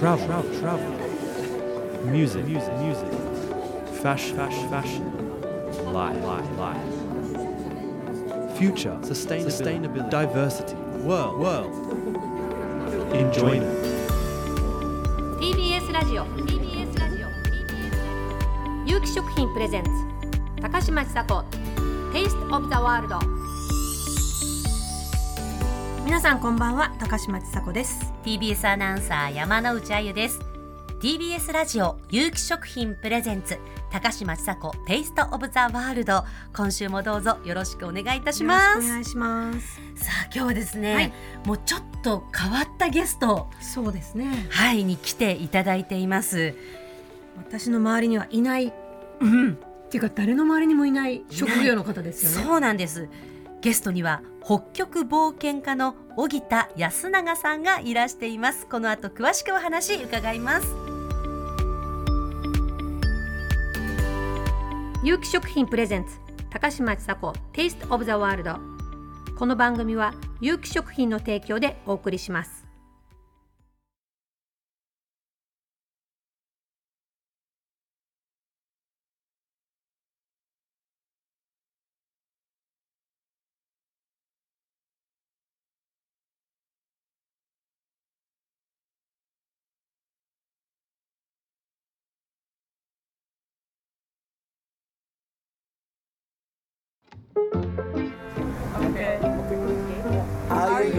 travel, travel, travel. Music, music, music. Fashion, fashion, fashion. Life, life, life. Future, sustainability, sustainability. diversity, world, world. Enjoyment. TBS ラジオ TBS ラジオ TBS 有機食品プレゼンツ高嶋ちさ子 Taste of the World 皆さんこんばんは高嶋ちさ子です TBS アナウンサー山之内あゆです。TBS ラジオ有機食品プレゼンツ。高嶋ちさ子テイストオブザワールド。今週もどうぞよろしくお願いいたします。よろしくお願いします。さあ今日はですね、はい。もうちょっと変わったゲスト。そうですね。はいに来ていただいています。私の周りにはいない。うん。っていうか誰の周りにもいない職業の方ですよね。そうなんですゲストには北極冒険家の荻田安永さんがいらしています。この後詳しくお話伺います。有機食品プレゼンツ高嶋ちさ子テイストオブザワールドこの番組は有機食品の提供でお送りします「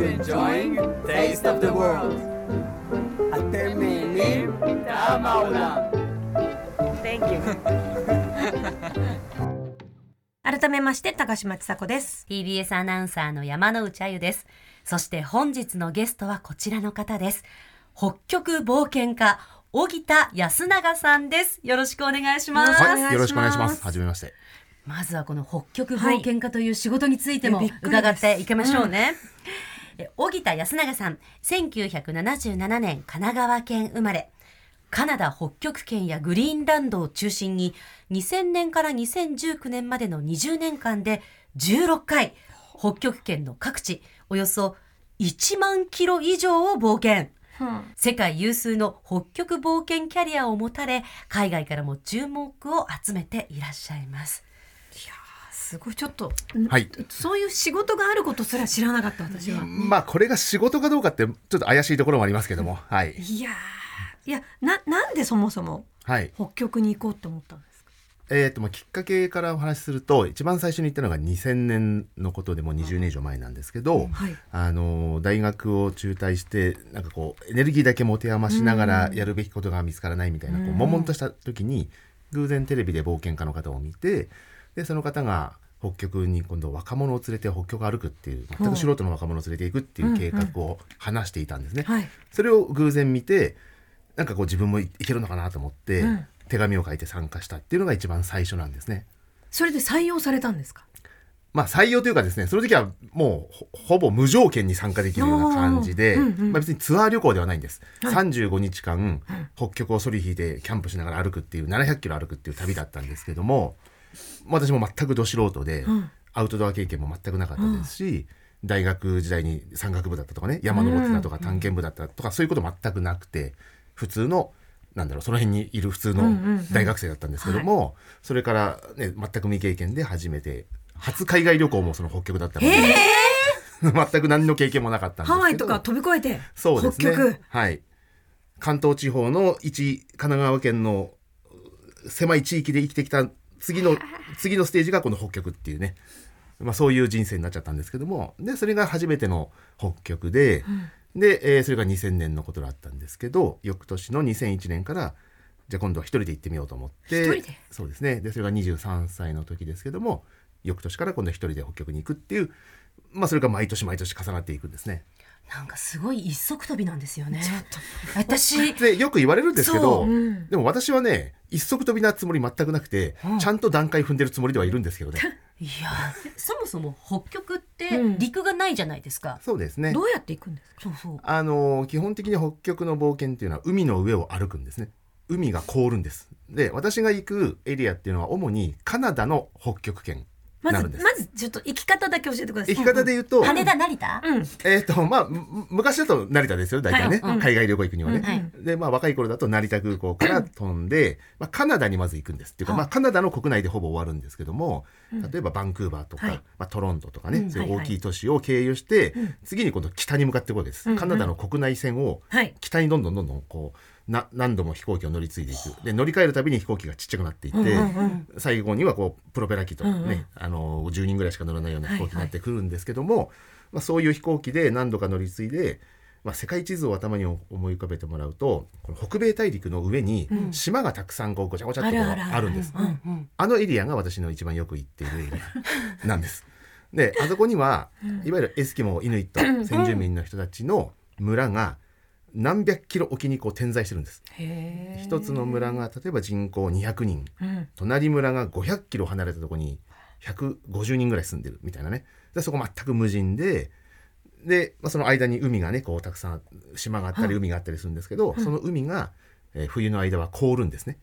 you enjoying Taste of the World?」Até menino da Maula. Thank you 改めまして高嶋ちさ子です TBS アナウンサーの山之内あゆですそして本日のゲストはこちらの方です北極冒険家荻田安永さんですよろしくお願いします、はい、よろしくお願いします。はじめまして。まずはこの北極冒険家という仕事についても伺っていきましょうね。え荻田安永さん、1977年神奈川県生まれ。カナダ北極圏やグリーンランドを中心に2000年から2019年までの20年間で16回北極圏の各地およそ1万キロ以上を冒険。世界有数の北極冒険キャリアを持たれ海外からも注目を集めていらっしゃいます。すごいちょっと、はい。そういう仕事があることすら知らなかった私は、まあ、これが仕事かどうかって、ちょっと怪しいところもありますけども。はい。いやーいやななんでそもそもはい。北極に行こうって思ったんですか？えっ、と、まあ、きっかけからお話しすると、一番最初に言ったのが2000年のことでもう20年以上前なんですけど。はいあの大学を中退してなんかこうエネルギーだけ持て余しながらやるべきことが見つからないみたいなこう悶々とした時に偶然テレビで冒険家の方を見てでその方が北極に今度若者を連れて北極を歩くっていう全く素人の若者を連れていくっていう計画を話していたんですね。はい。それを偶然見てなんかこう自分もいいけるのかなと思って、うん。手紙を書いて参加したっていうのが一番最初なんですね。それで採用されたんですか？まあ採用というかですねその時はもうほほぼ無条件に参加できるような感じで、うんうんまあ、別にツアー旅行ではないんです、はい。35日間北極をソリ引いてキャンプしながら歩くっていう700キロ歩くっていう旅だったんですけども私も全くど素人で、ん。アウトドア経験も全くなかったですし、大学時代に山岳部だったとかね山登ってたとか探検部だったとか、そういうこと全くなくて普通のなんだろうその辺にいる普通の大学生だったんですけども、それから、ね、全く未経験で初めて初海外旅行もその北極だったので、全く何の経験もなかったんですけど。ハワイとか飛び越えてそうですね。はい。関東地方の一神奈川県の狭い地域で生きてきた次の次のステージがこの北極っていうね、まあ、そういう人生になっちゃったんですけども。でそれが初めての北極で、で、えーそれが2000年のことだったんですけど翌年の2001年からじゃあ今度は一人で行ってみようと思って。一人で？そうですね。でそれが23歳の時ですけども翌年から今度は一人で北極に行くっていうまあそれが毎年毎年重なっていくんですね。なんかすごい一足飛びなんですよね。私、でよく言われるんですけど、そううん。でも私はね一足飛びなつもり全くなくて、ちゃんと段階踏んでるつもりではいるんですけどね。いや、そもそも北極ってうん。陸がないじゃないですか。そうですね。どうやって行くんですか？そうそう。あの基本的に北極の冒険っていうのは海の上を歩くんですね。海が凍るんです。で私が行くエリアっていうのは主にカナダの北極圏まず。まずちょっと生き方だけ教えてください。生き方で言うと、羽田成田、うん。えっ、と、まあ、む昔だと成田ですよ、大体ね。海外旅行行くにはね。で、まあ、若い頃だと成田空港から飛んで、まあ、カナダにまず行くんです。っていうか、まあ、カナダの国内でほぼ終わるんですけども、例えばバンクーバーとか、はい。まあ、トロントとかね、うん。そういう大きい都市を経由して、次に今度北に向かっていくわけです。うん。カナダの国内線をはい。北にどんどんどんどんこう、な何度も飛行機を乗り継いでいく。で乗り換えるたびに飛行機がちっちゃくなっていって、うんうんうん。最後にはこうプロペラ機とね、うんうん。あの10人ぐらいしか乗らないような飛行機になってくるんですけども、まあ、そういう飛行機で何度か乗り継いで、まあ、世界地図を頭に思い浮かべてもらうとこの北米大陸の上に島がたくさんこうごちゃごちゃっとあるんです。うんうん。あのエリアが私の一番よく行っているエリア なんです。であそこには、いわゆるエスキモーイヌイット先住民の人たちの村が何百キロ沖にこう点在してるんです。一つの村が例えば人口200人。うん。隣村が500キロ離れたところに150人ぐらい住んでるみたいなね。でそこ全く無人でで、まあ、その間に海がねこうたくさん島があったり海があったりするんですけど、その海が、えー冬の間は凍るんですね。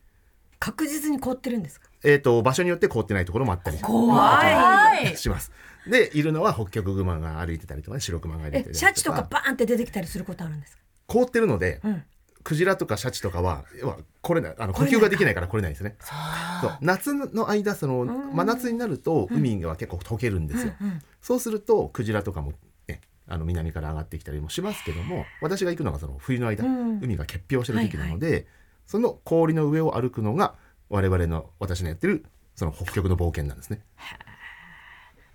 確実に凍ってるんですか？えー、と場所によって凍ってないところもあったり怖はいします。でいるのは北極熊が歩いてたりとか、ね、白熊が歩いてえたりシャチとかバーンって出てきたりすることあるんですか？凍ってるので、うん。クジラとかシャチとかは要は来れないあの呼吸ができないから来れないんですね。そう。夏の間その真夏になると海が結構溶けるんですよ。うんそうするとクジラとかも、ね、あの南から上がってきたりもしますけども私が行くのがその冬の間、うん。海が結氷してる時期なので、その氷の上を歩くのが我々の私のやってるその北極の冒険なんですね。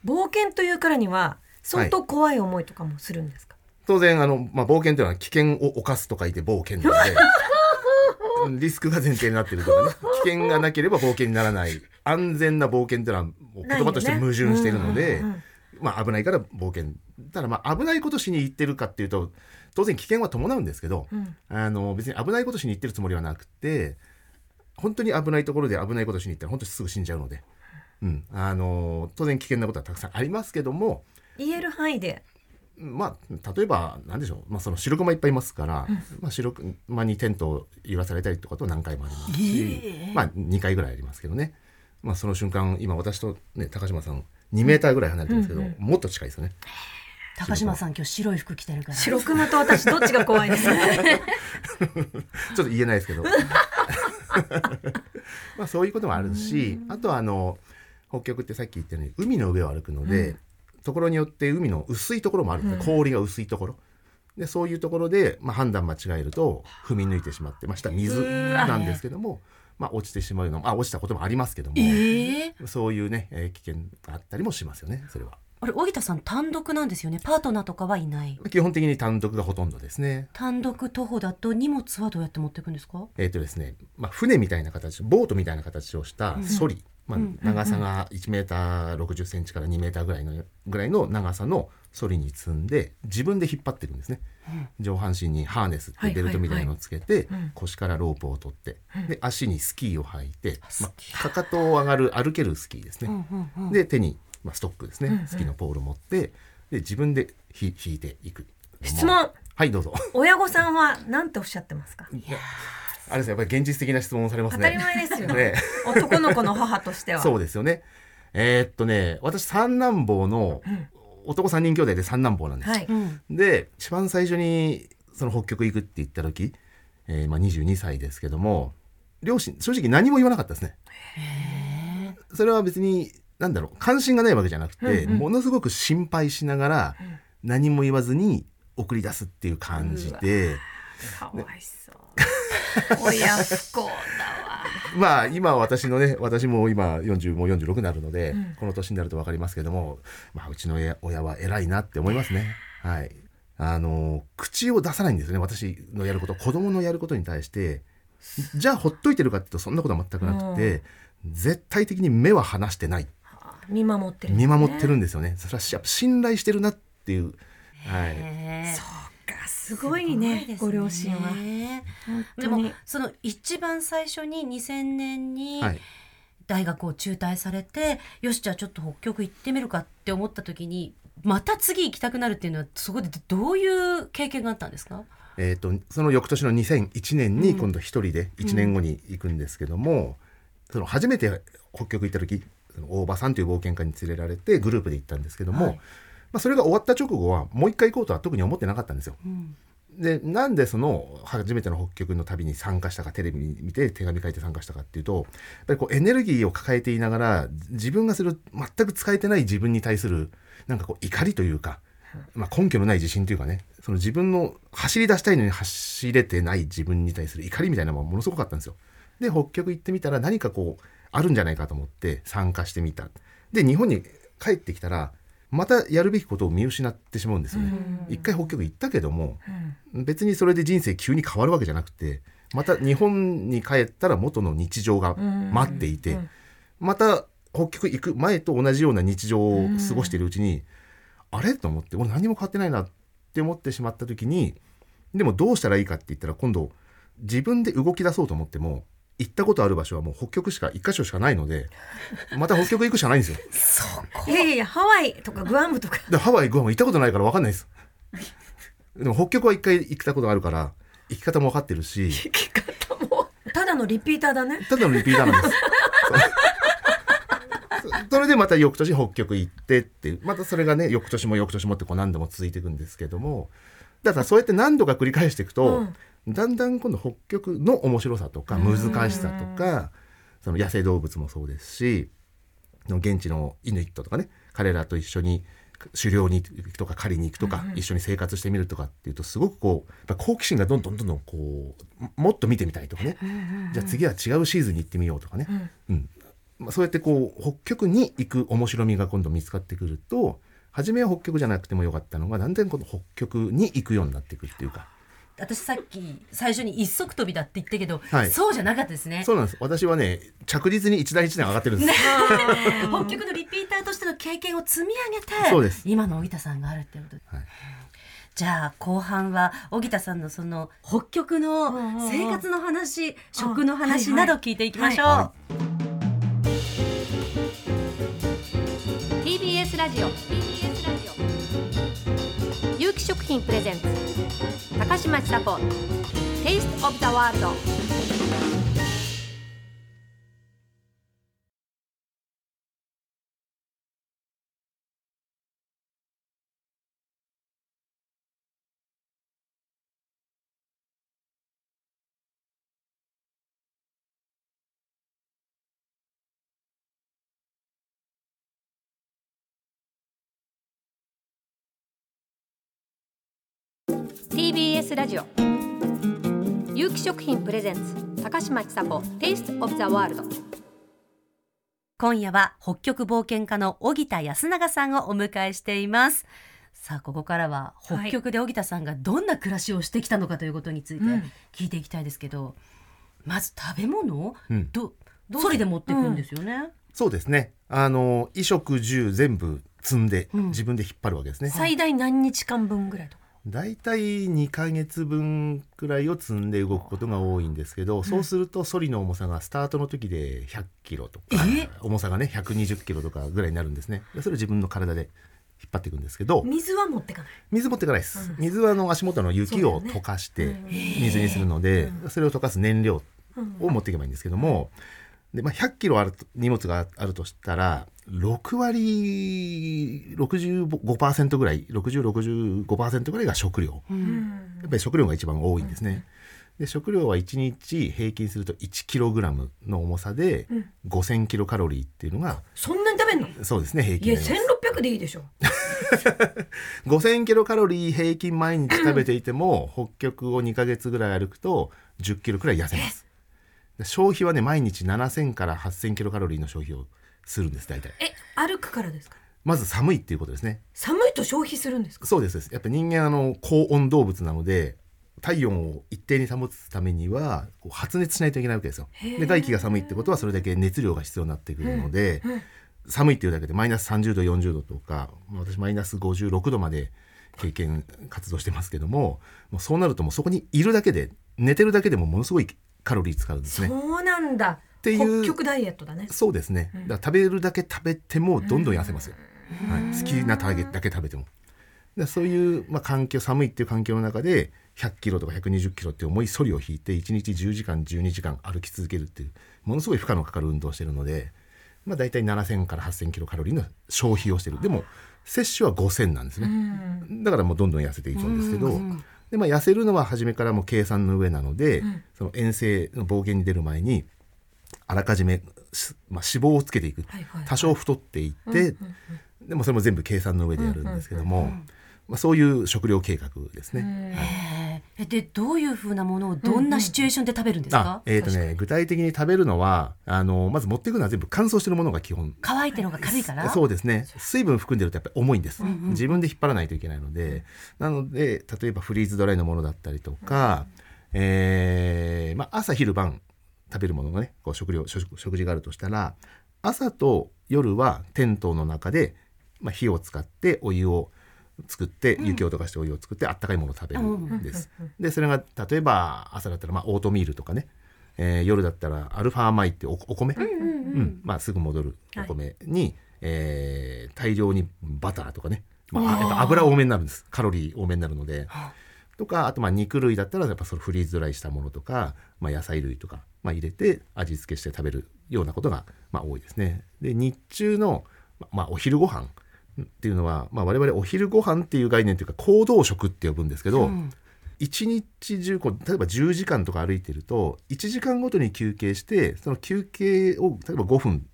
冒険というからには相当怖い思いとかもするんですか、当然あの、まあ、冒険というのは危険を冒すと書いて冒険なのでうん リスクが前提になってるとかね。危険がなければ冒険にならない。安全な冒険というのはもう言葉として矛盾しているので、うんうんうん。まあ、危ないから冒険。ただまあ危ないことしに行ってるかっていうと当然危険は伴うんですけど、うん。あの別に危ないことしに行ってるつもりはなくて本当に危ないところで危ないことしに行ったら本当にすぐ死んじゃうので、うん、あの当然危険なことはたくさんありますけども言える範囲でまあ例えば何でしょう、まあ、その白熊いっぱいいますから、まあ、白熊にテントを揺らされたりとかと何回もありますし、まあ2回ぐらいありますけどね、まあ、その瞬間今私と、ね、高島さん2メーターぐらい離れてるんですけど、もっと近いですよね。高島さん今日白い服着てるから。白熊と私どっちが怖いですか？ちょっと言えないですけど。まあそういうこともあるしあとはあの北極ってさっき言ったように海の上を歩くので、ところによって海の薄いところもあるんですね、氷が薄いところ。でそういうところで、まあ、判断間違えると踏み抜いてしまってまあ下水なんですけども、まあ、落ちてしまうのもあ落ちたこともありますけども、ええそういうね、えー危険があったりもしますよねそれは。あれ荻田さん単独なんですよね？パートナーとかはいない。基本的に単独がほとんどですね。単独徒歩だと荷物はどうやって持っていくんですか？えっ、とですね、まあ、船みたいな形ボートみたいな形をしたソリ、まあ、長さが1メーター60センチから2メーターぐらいのぐらいの長さのソリに積んで自分で引っ張ってるんですね、上半身にハーネスってベルトみたいなのをつけて、腰からロープを取って、で足にスキーを履いて、まあ、かかとを上がる歩けるスキーですね、で手に、まあ、ストックですね、スキーのポールを持ってで自分でひ引いていく質問。はいどうぞ。親御さんは何ておっしゃってますか？あれですねやっぱり現実的な質問をされますね。当たり前ですよ、ね。男の子の母としては。そうですよね。えーっとね、私三男坊の男三人兄弟で三男坊なんです。はい、で、一番最初にその北極行くって言った時、えーまあ22歳ですけども、両親正直何も言わなかったですね。それは別になんだろう関心がないわけじゃなくて、ものすごく心配しながら何も言わずに送り出すっていう感じで。かわいそう親不幸だわ。まあ今私のね私も今40もう46になるので、この年になると分かりますけども、まあ、うちの親親は偉いなって思いますね。はい、あの口を出さないんですよね。私のやること子供のやることに対してじゃあほっといてるかっていうとそんなことは全くなくて、絶対的に目は離してない。見守ってる、見守ってるんですよね。それはやっぱ信頼してるなっていう、はい、えかすごいねご両親は。本でもその一番最初に2000年にはい。大学を中退されて、よしじゃあちょっと北極行ってみるかって思った時にまた次行きたくなるっていうのはそこでどういう経験があったんですか？えー、とその翌年の2001年に今度一人で1年後に行くんですけども、その初めて北極行った時大場さんという冒険家に連れられてグループで行ったんですけども、はいまあ、それが終わった直後はもう一回行こうとは特に思ってなかったんですよ。うんでなんでその初めての北極の旅に参加したかテレビ見て手紙書いて参加したかっていうとやっぱりこうエネルギーを抱えていながら自分がする全く使えてない自分に対するなんかこう怒りというか、まあ、根拠のない自信というかねその自分の走り出したいのに走れてない自分に対する怒りみたいなのがものすごかったんですよ。で北極行ってみたら何かこうあるんじゃないかと思って参加してみた。で日本に帰ってきたらまたやるべきことを見失ってしまうんですよね。一回北極行ったけども、別にそれで人生急に変わるわけじゃなくてまた日本に帰ったら元の日常が待っていて、また北極行く前と同じような日常を過ごしているうちに、あれ？と思って俺何も変わってないなって思ってしまった時にでもどうしたらいいかって言ったら今度自分で動き出そうと思っても行ったことある場所はもう北極しか一箇所しかないので また北極行くしかないんですよ。いやいやいやハワイとかグアムとか。でハワイグアム行ったことないから分かんないです。でも北極は一回行ったことがあるから行き方も分かってるし。ただのリピーターだね。ただのリピーターなんです。そう。それでまた翌年北極行ってっていう。またそれがね翌年も翌年もってこう何度も続いていくんですけども。だからそうやって何度か繰り返していくと、だんだん今度北極の面白さとか難しさとかその野生動物もそうですしの現地のイヌイットとかね彼らと一緒に狩猟に行くとか狩りに行くとか、一緒に生活してみるとかっていうとすごくこう好奇心がどんどんどんどんこうもっと見てみたいとかね、じゃあ次は違うシーズンに行ってみようとかね、うん。まあ、そうやってこう北極に行く面白みが今度見つかってくると初めは北極じゃなくてもよかったのがだんだんこの北極に行くようになっていくっていうか私さっき最初に一足飛びだって言ったけど、はい。そうじゃなかったですね。そうなんです。私はね着実に一段一段上がってるんです、北極のリピーターとしての経験を積み上げてそうです。今の荻田さんがあるってことで、はい。じゃあ後半は荻田さんのその北極の生活の話、食の話など聞いていきましょう、は TBS ラジオ。TBS ラジオ有機食品プレゼンツ。高嶋ちさ子。テイストオブザワールド！TBS ラジオ。有機食品プレゼンツ高嶋ちさ子 Taste of the World 今夜は北極冒険家の荻田康永さんをお迎えしています。さあここからは北極で荻田さんがどんな暮らしをしてきたのかということについて聞いていきたいですけど、まず食べ物、うん。どソリで持っていくんですよね、そうですね。あの衣食住全部積んでうん。自分で引っ張るわけですね、最大何日間分ぐらいとか？だいたい2ヶ月分くらいを積んで動くことが多いんですけど、そうするとソリの重さがスタートの時で100キロとかえ？重さがね120キロとかぐらいになるんですね。でそれを自分の体で引っ張っていくんですけど水は持ってかない？水持っていかないです、水はあの足元の雪を溶かして水にするので、それを溶かす燃料を持っていけばいいんですけども、でまあ、100キロあると荷物があるとしたら6割65%ぐらい6065%ぐらいが食料、やっぱり食料が一番多いんですね。で食料は1日平均すると 1kg の重さで5000キロカロリーっていうのがそんなに食べんの？そうですね平いや均になります1600でいいでしょ。5000キロカロリー平均毎日食べていても 北極を2ヶ月ぐらい歩くと10キロくらい痩せます。で消費はね毎日7000から8000キロカロリーの消費をするんです大体。え歩くからですか？まず寒いっていうことですね。寒いと消費するんですか？そうですやっぱ人間あの高温動物なので体温を一定に保つためにはこう発熱しないといけないわけですよ。で外気が寒いってことはそれだけ熱量が必要になってくるので、寒いっていうだけでマイナス30度40度とかまあ私マイナス56度まで経験活動してますけどももうそうなるともうそこにいるだけで寝てるだけでもものすごいカロリー使うんですね。そうなんだていう。北極ダイエットだね。そうですね。だから食べるだけ食べてもどんどん痩せますよ。はい、好きなターゲットだけ食べても。でそういう、まあ、環境寒いっていう環境の中で100キロとか120キロって重いソリを引いて1日10時間12時間歩き続けるっていうものすごい負荷のかかる運動をしてるのでまあ、大体7000から8000キロカロリーの消費をしてる。でも摂取は5000なんですね、だからもうどんどん痩せていくんですけど、でまあ、痩せるのは初めからもう計算の上なので、その遠征の暴言に出る前にあらかじめ、しまあ、脂肪をつけていく、はいはい多少太っていって、でもそれも全部計算の上でやるんですけども、まあ、そういう食料計画ですね。はい。えでどういうふうなものをどんなシチュエーションで食べるんですか？あ、えーとね、具体的に食べるのはあのまず持っていくのは全部乾燥してるものが基本。乾いてるのが軽いから？そうですね。水分含んでるとやっぱり重いんです、自分で引っ張らないといけないので。なので例えばフリーズドライのものだったりとか、えーまあ、朝昼晩食べるものがねこう食料食食事があるとしたら朝と夜はテントの中で、まあ、火を使ってお湯を作って雪を溶かしてお湯を作ってあったかいものを食べるんです。でそれが例えば朝だったらまあオートミールとかね、えー夜だったらアルファ米っておお米、うんまあ、すぐ戻るお米に、えー大量にバターとかね、まあ、あ油多めになるんです。カロリー多めになるので。とかあとまあ肉類だったらやっぱそのフリーズドライしたものとか、まあ、野菜類とか、まあ、入れて味付けして食べるようなことがまあ多いですね。で日中の、ままあ、お昼ご飯っていうのは、まあ、我々お昼ご飯っていう概念というか行動食って呼ぶんですけど、一日中こう例えば10時間とか歩いてると1時間ごとに休憩してその休憩を例えば5分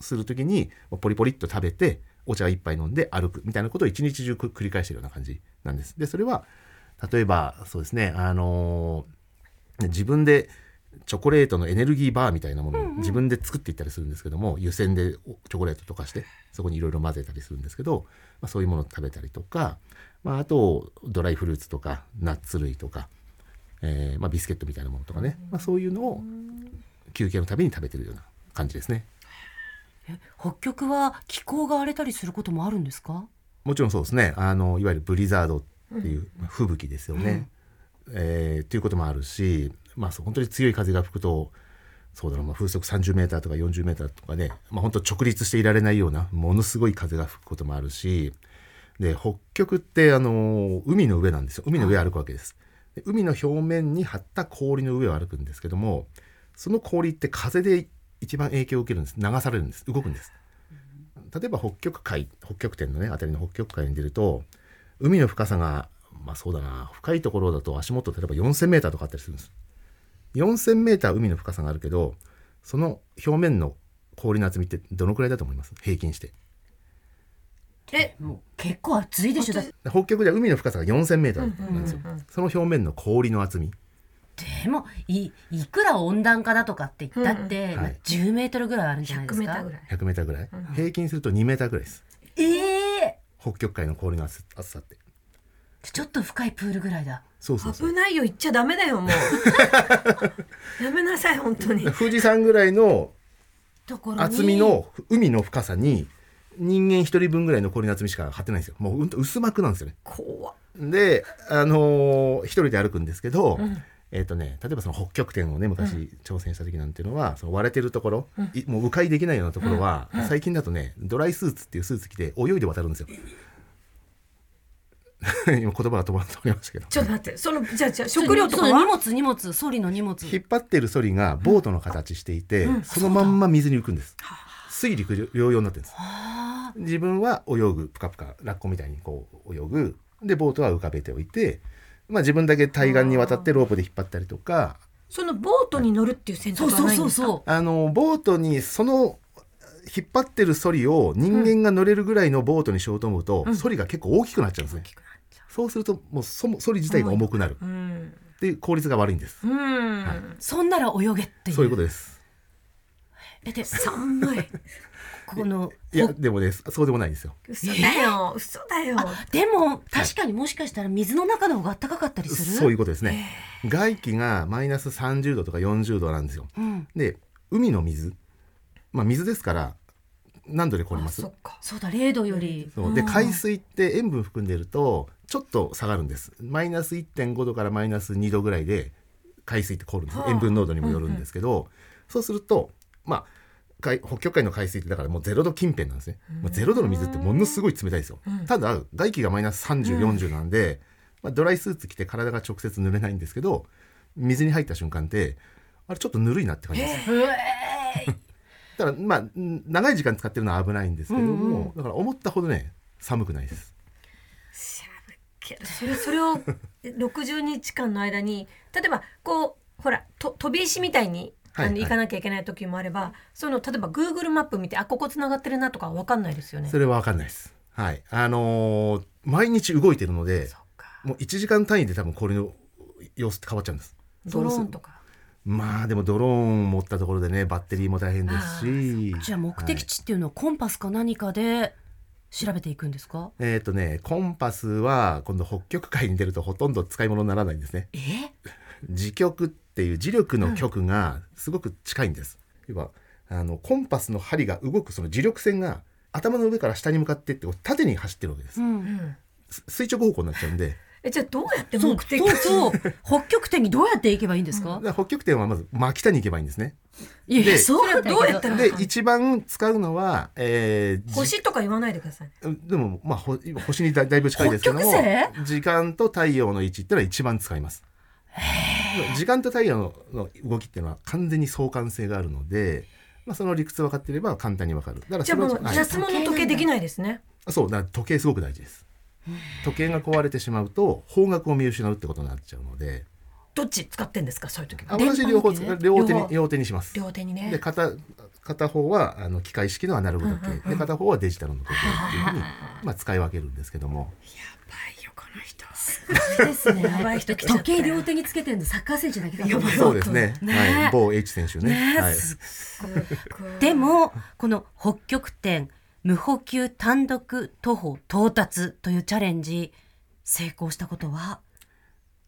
する時にポリポリっと食べてお茶一杯飲んで歩くみたいなことを一日中く繰り返してるような感じなんです。でそれは例えばそうですねあのー自分でチョコレートのエネルギーバーみたいなものを自分で作っていったりするんですけども、湯煎でおチョコレート溶かしてそこにいろいろ混ぜたりするんですけど、まあ、そういうものを食べたりとか、まあ、あとドライフルーツとかナッツ類とか、えーまあ、ビスケットみたいなものとかね、まあ、そういうのを休憩のたびに食べてるような感じですね。北極は気候が荒れたりすることもあるんですか？もちろんそうですね。あのいわゆるブリザードっていう、まあ吹雪ですよね。えーっていうこともあるし、まあ、本当に強い風が吹くとそうだろう、まあ、風速30メーターとか40メーターとかね、まあ、本当直立していられないようなものすごい風が吹くこともあるしで北極ってあの海の上なんですよ。海の上を歩くわけです。で海の表面に張った氷の上を歩くんですけどもその氷って風で一番影響を受けるんです。流されるんです。動くんです。例えば北極海北極点のねあたりの北極海に出ると海の深さがまあそうだな。深いところだと足元例えば4,000メーターとかあったりするんです。4,000メーター海の深さがあるけどその表面の氷の厚みってどのくらいだと思います？平均して。え結構暑いでしょ。北極では海の深さが4,000メーターなんですよ。その表面の氷の厚み。でもいいくら温暖化だとかって言ったって、はい。10メートルぐらいあるんじゃないで100すか？メーターぐらい。100メーターぐらい。平均すると2メーターぐらいです。ええ北極海の氷の厚厚さって。ちょっと深いプールぐらいだ。そうそうそう。危ないよ言っちゃダメだよもう。やめなさい本当に。富士山ぐらいのところに。厚みの海の深さに人間一人分ぐらいの氷の厚みしか張ってないんですよ。もううんと薄膜なんですよね。怖っ。であのー一人で歩くんですけど、えっ、とね例えばその北極点をね昔挑戦した時なんていうのは、その割れてるところ、いもう迂回できないようなところは、最近だとねドライスーツっていうスーツ着て泳いで渡るんですよ。今言葉が止まらなくなりましたけど。ちょっと待ってそのじゃあじゃあ食料とかそう荷は物荷物ソリの荷物。引っ張ってるソリがボートの形していて、そのまんま水に浮くんです。水陸両用になってるんです。自分は泳ぐプカプカラッコみたいにこう泳ぐ。でボートは浮かべておいて、まあ、自分だけ対岸に渡ってロープで引っ張ったりとか。そのボートに乗るっていう選択はそうそうないんですか？そうそうあのボートにその引っ張ってるソリを人間が乗れるぐらいのボートにしようと思うと、ソリが結構大きくなっちゃうんですね。そうするともうそもソリ自体が重くなる。うんで効率が悪いんです。うん、そんなら泳げっていう。そういうことです。だって寒いこのいやでもねそうでもないんですよ。嘘だよ、嘘だよ。でも確かにもしかしたら水の中の方が暖かかったりする？そういうことですね。外気がマイナス30度とか40度なんですよ。うん、で海の水。まあ水ですから何度で凍ります？そっか。そうだ0度より。そう。でん。海水って塩分含んでるとちょっと下がるんです。マイナス1.5度からマイナス2度ぐらいで海水って凍るんです、塩分濃度にもよるんですけど、そうするとまあ海北極海の海水ってだからもうゼロ度近辺なんですね、まあ、ゼロ度の水ってものすごい冷たいですよ、ただ外気がマイナス3040なんで、まあ、ドライスーツ着て体が直接濡れないんですけど水に入った瞬間ってあれちょっとぬるいなって感じです。だか だからまあん長い時間使ってるのは危ないんですけども、だから思ったほどね寒くないです。それ それを60日間の間に例えばこうほらと飛び石みたいにあの、はい。はい行かなきゃいけない時もあればその例えば Google マップ見てあここつながってるなとかわかんないですよね。それは分かんないです。はい。あのー毎日動いてるのでもう1時間単位で多分これの様子って変わっちゃうんです。ドローンとか。まあでもドローン持ったところでねバッテリーも大変ですし。じゃあ目的地っていうのはコンパスか何かで調べていくんですか、えっ、とねコンパスは今度北極海に出るとほとんど使い物にならないんですね。え？磁極っていう磁力の極がすごく近いんです、要はあのコンパスの針が動くその磁力線が頭の上から下に向かってって縦に走ってるわけです、うん。うんす垂直方向になっちゃうんで。えじゃあどうやって目的そう北極点にどうやって行けばいいんですか？だ、から北極点はまず真北に行けばいいんですね。いやいやでそうどうやったらで一番使うのは、えーじ星とか言わないでください。でもまあ星にだだいぶ近いですけども時間と太陽の位置っていうのは一番使います 時間と太陽のの動きっていうのは完全に相関性があるので、まあ、その理屈分かっていれば簡単に分かる。だからじゃあもうはい。安物時計できないですね。そうだ時計すごく大事です。時計が壊れてしまうと方角を見失うってことになっちゃうので。どっち使ってんですか？そういう時あは。私両方両手に両手にします。両手にね。で。片片方はあの機械式のアナログ時計、で片方はデジタルの時計っていうふうに、まあ、使い分けるんですけども。はいよこの人。ですね。やばい人来ちゃったよ。時計両手につけてるの。サッカー選手だけだと。思うそうですね。ね。はい、某 H 選手ね。ね。はい、すでもこの北極点無補給単独徒歩到達というチャレンジ成功したことは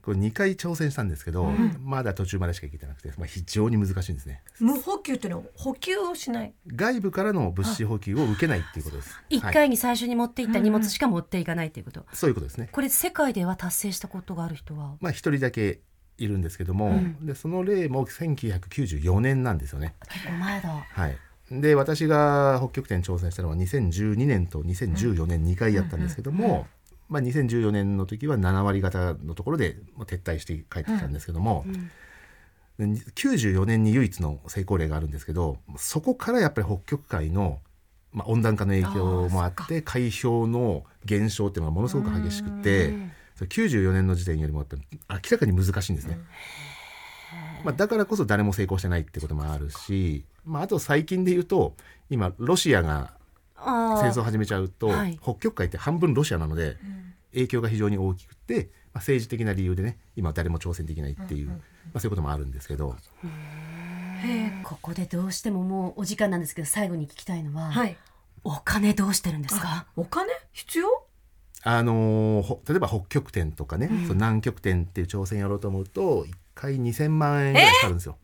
これ2回挑戦したんですけど、まだ途中までしか行けてなくて、まあ、非常に難しいんですね。無補給っていうのは補給をしない。外部からの物資補給を受けないっていうことです。はい。一回に最初に持っていった荷物しか持っていかないということ、そういうことですね。これ世界では達成したことがある人は？まあ一人だけいるんですけども、でその例も1994年なんですよね。結構前だ。はい。で私が北極点挑戦したのは2012年と2014年2回やったんですけども、まあ、2014年の時は7割方のところで撤退して帰ってきたんですけども、で94年に唯一の成功例があるんですけどそこからやっぱり北極海の、まあ、温暖化の影響もあって海氷の減少っていうのがものすごく激しくてそれ94年の時点よりもやっぱり明らかに難しいんですね。まあ、だからこそ誰も成功してないってこともあるし、まあ、あと最近で言うと今ロシアがあ戦争を始めちゃうとはい。北極海って半分ロシアなので影響が非常に大きくて、まあ、政治的な理由でね今誰も挑戦できないっていう、まあ、そういうこともあるんですけど。ここでどうしてももうお時間なんですけど最後に聞きたいのは、はい。お金どうしてるんですか？お金？必要？あのーほ例えば北極点とかね、その南極点っていう挑戦やろうと思うと1回2,000万円ぐらいかかるんですよ。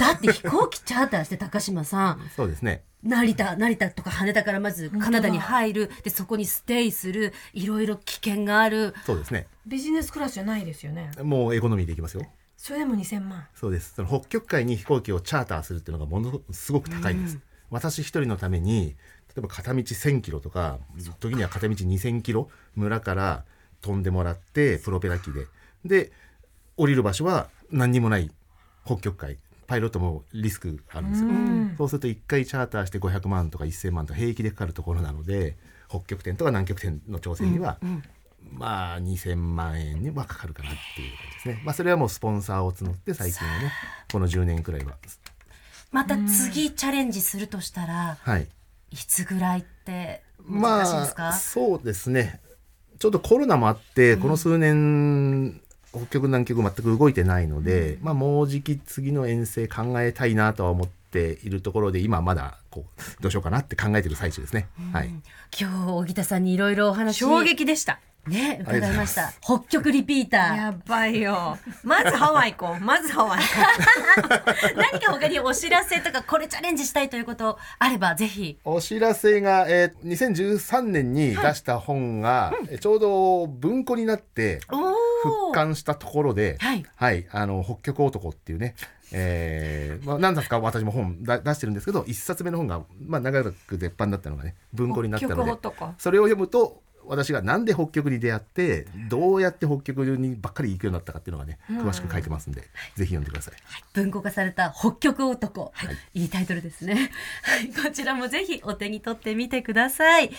だって飛行機チャーターして高島さん。そうですね。成田成田とか羽田からまずカナダに入る。でそこにステイする。いろいろ危険がある。そうですね。ビジネスクラスじゃないですよね。もうエコノミーでいきますよ。それでも2000万。そうです。その北極海に飛行機をチャーターするっていうのがものすごく高いんです、私一人のために例えば片道1000キロとか時には片道2000キロ村から飛んでもらってプロペラ機で。で降りる場所は何にもない北極海パイロットもリスクあるんですよ、そうすると1回チャーターして500万とか1000万とか平気でかかるところなので北極点とか南極点の挑戦には、まあ2000万円にはかかるかなっていう感じですね。まあそれはもうスポンサーを募って最近はねこの10年くらいはまた次チャレンジするとしたらはい。いつぐらいってま難しいですか、あそうですね。ちょっとコロナもあってこの数年、北極南極全く動いてないので、まあもうじき次の遠征考えたいなとは思っているところで今まだこうどうしようかなって考えてる最中ですね。はい。今日小木田さんにいろいろお話衝撃でした。ね伺いました。北極リピーター。やばいよ。まずハワイ行こう。まずハワイ行こ 何か他にお知らせとかこれチャレンジしたいということあればぜひ。お知らせが、えー、2013年に出した本が、えちょうど文庫になって復刊したところで、はい。あの北極男っていうね、えーまあ、何冊か私も本だ出してるんですけど一冊目の本が、まあ、長らく絶版だったのがね文庫になったので北極男それを読むと私がなんで北極に出会ってどうやって北極にばっかり行くようになったかっていうのがね詳しく書いてますんで、ぜひ読んでください。文庫化された北極男、い、いタイトルですね。はい、こちらもぜひお手に取ってみてください。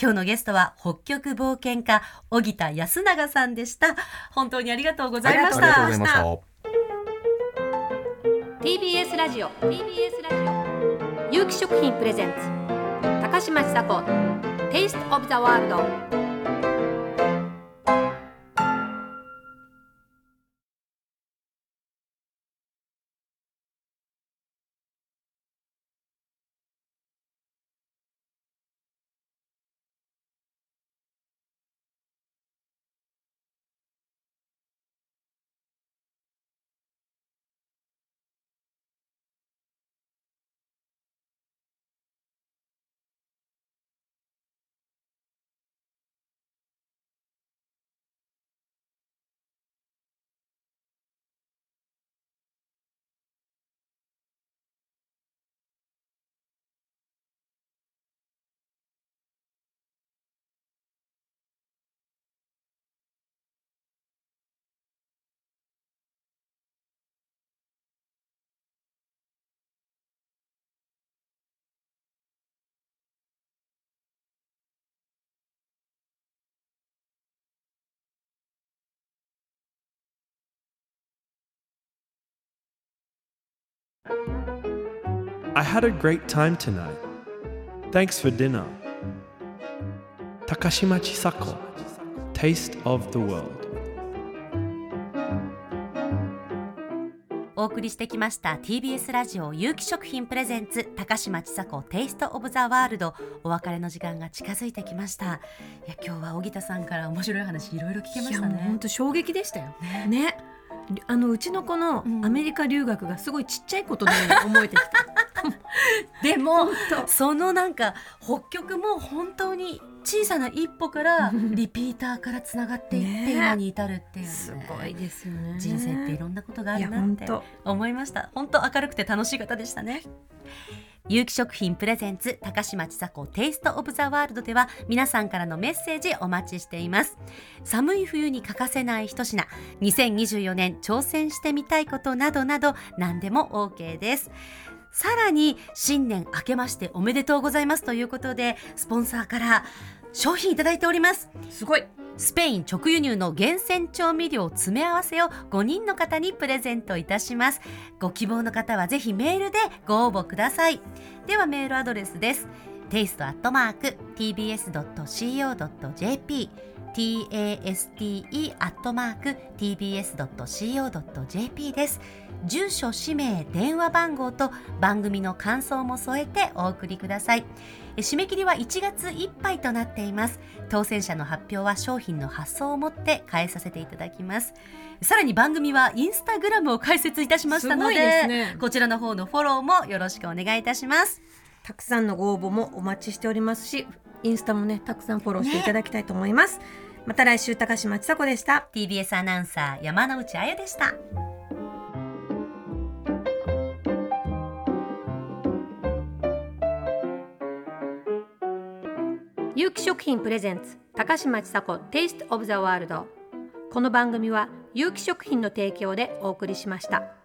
今日のゲストは北極冒険家荻田安永さんでした。本当にありがとうございましありがとうごた。ざいました。TBS ラジオ TBS ラジオ有機食品プレゼンツ高嶋ちさ子 Taste of the World I had a great time tonight. Thanks for dinner. Takashima Chisako, Taste of the World. お送りしてきました TBS ラジオ有機食品プレゼンツ高嶋ちさ子テイストオブザワールドお別れの時間が近づいてきましたいや今日は荻田さんから面白い話いろいろ聞けましたねもう本当衝撃でしたよ。ね。あのうちの子のうんアメリカ留学がすごいちっちゃいことのように思えてきた。でも当そのなんか北極も本当に小さな一歩から リピーターからつながっていってね今に至るっていう、ね、すごいですよね。人生っていろんなことがあるなって。思いました本当明るくて楽しい方でしたね有機食品プレゼンツ高嶋ちさ子テイストオブザワールドでは皆さんからのメッセージお待ちしています。寒い冬に欠かせない一品。2024年挑戦してみたいことなどなど何でも OK です。さらに新年明けましておめでとうございますということでスポンサーから商品いただいております。すごい。スペイン直輸入の厳選調味料詰め合わせを5人の方にプレゼントいたします。ご希望の方はぜひメールでご応募ください。ではメールアドレスです。taste.tbs.co.jp taste.tbs.co.jp です。住所氏名電話番号と番組の感想も添えてお送りください。え締め切りは1月いっぱいとなっています。当選者の発表は商品の発送をもって返させていただきます。さらに番組はインスタグラムを開設いたしましたのでね。こちらの方のフォローもよろしくお願いいたします。たくさんのご応募もお待ちしておりますし、インスタもねたくさんフォローしていただきたいと思います。また来週高嶋ちさ子でした。TBS アナウンサー山之内彩でした有機食品プレゼンツ高嶋ちさ子テイストオブザワールドこの番組は有機食品の提供でお送りしました。